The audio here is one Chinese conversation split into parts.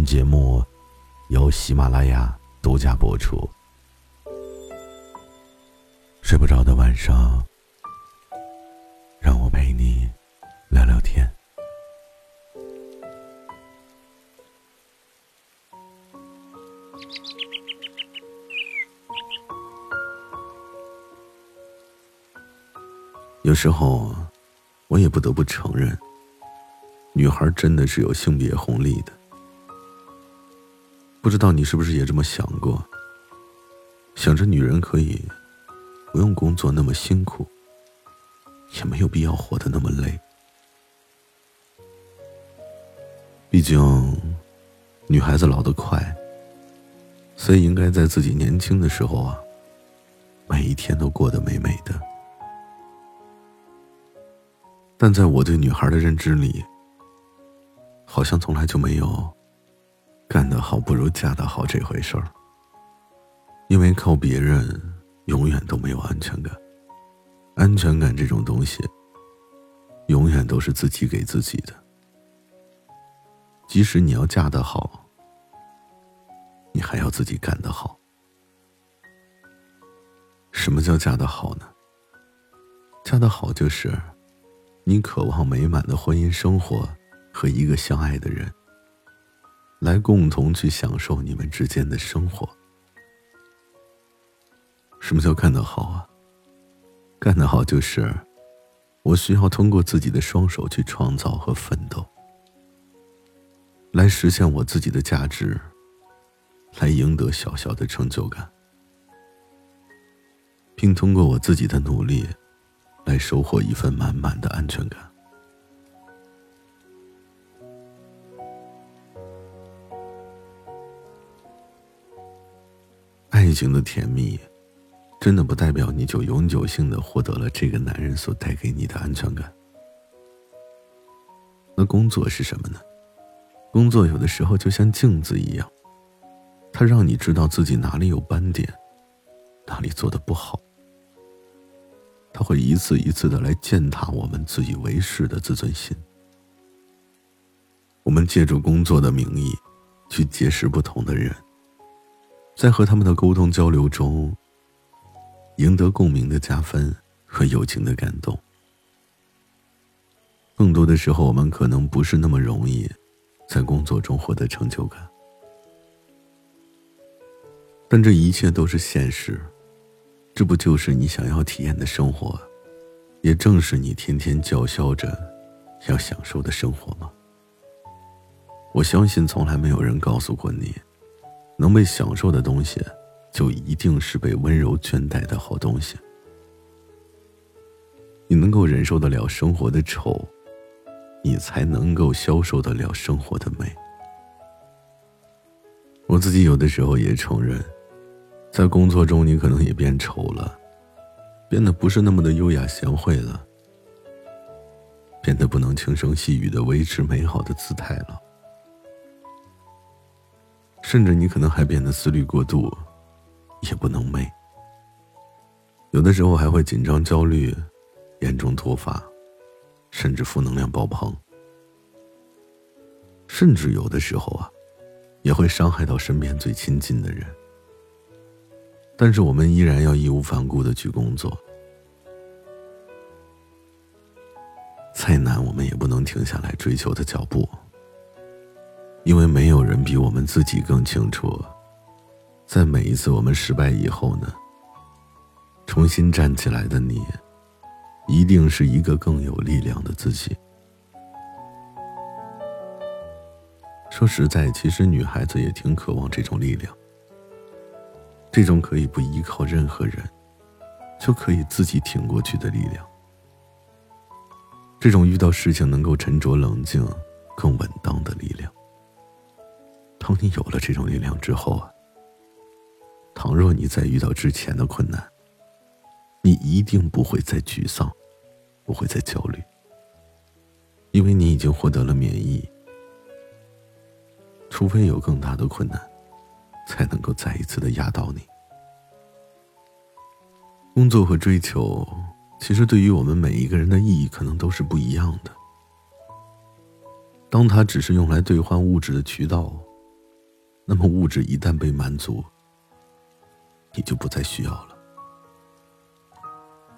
本节目由喜马拉雅独家播出。睡不着的晚上，让我陪你聊聊天。有时候，我也不得不承认，女孩真的是有性别红利的。不知道你是不是也这么想过？想着女人可以不用工作那么辛苦，也没有必要活得那么累。毕竟，女孩子老得快，所以应该在自己年轻的时候啊，每一天都过得美美的。但在我对女孩的认知里，好像从来就没有。干得好不如嫁得好这回事儿，因为靠别人永远都没有安全感，安全感这种东西，永远都是自己给自己的。即使你要嫁得好，你还要自己干得好。什么叫嫁得好呢？嫁得好就是，你渴望美满的婚姻生活和一个相爱的人。来共同去享受你们之间的生活。什么叫干得好啊？干得好就是，我需要通过自己的双手去创造和奋斗，来实现我自己的价值，来赢得小小的成就感，并通过我自己的努力，来收获一份满满的安全感。爱情的甜蜜，真的不代表你就永久性的获得了这个男人所带给你的安全感。那工作是什么呢？工作有的时候就像镜子一样，它让你知道自己哪里有斑点，哪里做的不好。他会一次一次的来践踏我们自以为是的自尊心。我们借助工作的名义，去结识不同的人。在和他们的沟通交流中，赢得共鸣的加分和友情的感动。更多的时候，我们可能不是那么容易在工作中获得成就感，但这一切都是现实。这不就是你想要体验的生活，也正是你天天叫嚣着要享受的生活吗？我相信，从来没有人告诉过你。能被享受的东西，就一定是被温柔圈带的好东西。你能够忍受得了生活的丑，你才能够消受得了生活的美。我自己有的时候也承认，在工作中你可能也变丑了，变得不是那么的优雅贤惠了，变得不能轻声细语的维持美好的姿态了。甚至你可能还变得思虑过度，也不能寐。有的时候还会紧张、焦虑，严重脱发，甚至负能量爆棚。甚至有的时候啊，也会伤害到身边最亲近的人。但是我们依然要义无反顾的去工作，再难我们也不能停下来追求的脚步。因为没有人比我们自己更清楚，在每一次我们失败以后呢，重新站起来的你，一定是一个更有力量的自己。说实在，其实女孩子也挺渴望这种力量，这种可以不依靠任何人，就可以自己挺过去的力量，这种遇到事情能够沉着冷静、更稳当的。当你有了这种力量之后啊，倘若你再遇到之前的困难，你一定不会再沮丧，不会再焦虑，因为你已经获得了免疫。除非有更大的困难，才能够再一次的压倒你。工作和追求，其实对于我们每一个人的意义，可能都是不一样的。当它只是用来兑换物质的渠道，那么物质一旦被满足，你就不再需要了。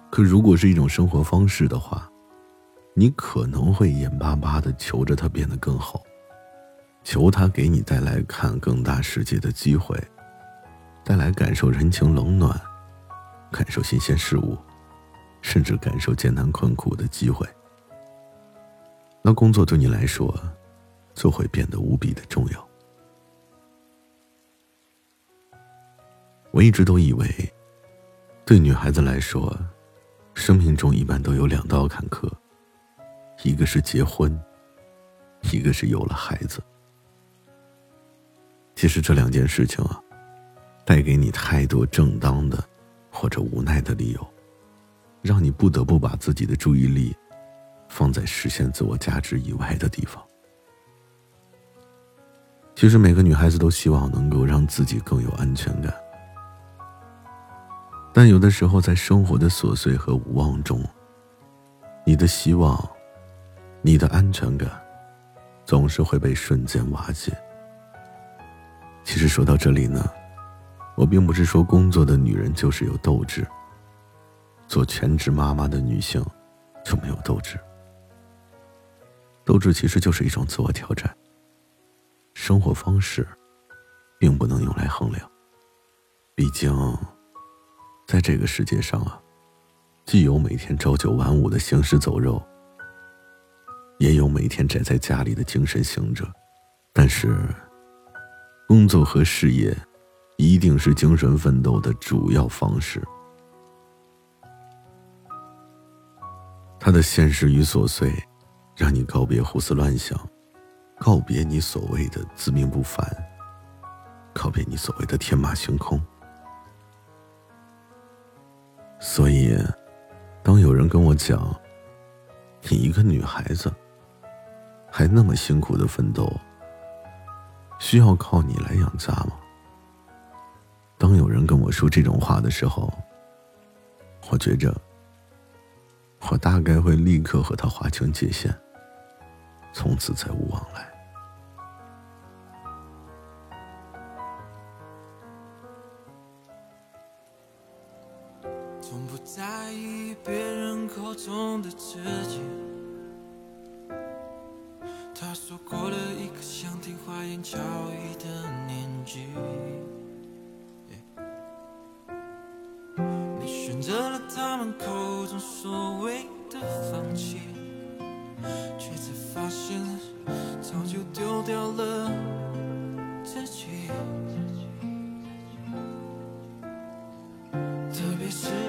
可如果是一种生活方式的话，你可能会眼巴巴的求着它变得更好，求它给你带来看更大世界的机会，带来感受人情冷暖，感受新鲜事物，甚至感受艰难困苦的机会。那工作对你来说，就会变得无比的重要。我一直都以为，对女孩子来说，生命中一般都有两道坎坷，一个是结婚，一个是有了孩子。其实这两件事情啊，带给你太多正当的或者无奈的理由，让你不得不把自己的注意力。放在实现自我价值以外的地方。其实每个女孩子都希望能够让自己更有安全感，但有的时候在生活的琐碎和无望中，你的希望、你的安全感，总是会被瞬间瓦解。其实说到这里呢，我并不是说工作的女人就是有斗志，做全职妈妈的女性就没有斗志。斗志其实就是一种自我挑战。生活方式，并不能用来衡量。毕竟，在这个世界上啊，既有每天朝九晚五的行尸走肉，也有每天宅在家里的精神行者。但是，工作和事业，一定是精神奋斗的主要方式。他的现实与琐碎。让你告别胡思乱想，告别你所谓的自命不凡，告别你所谓的天马行空。所以，当有人跟我讲，你一个女孩子，还那么辛苦的奋斗，需要靠你来养家吗？当有人跟我说这种话的时候，我觉着，我大概会立刻和他划清界限。从此再无往来。在意别人口中的自己。他说过了一个想听花言巧语的年纪。你选择了他们口中所谓的放弃，却才发现早就丢掉了自己。特别是。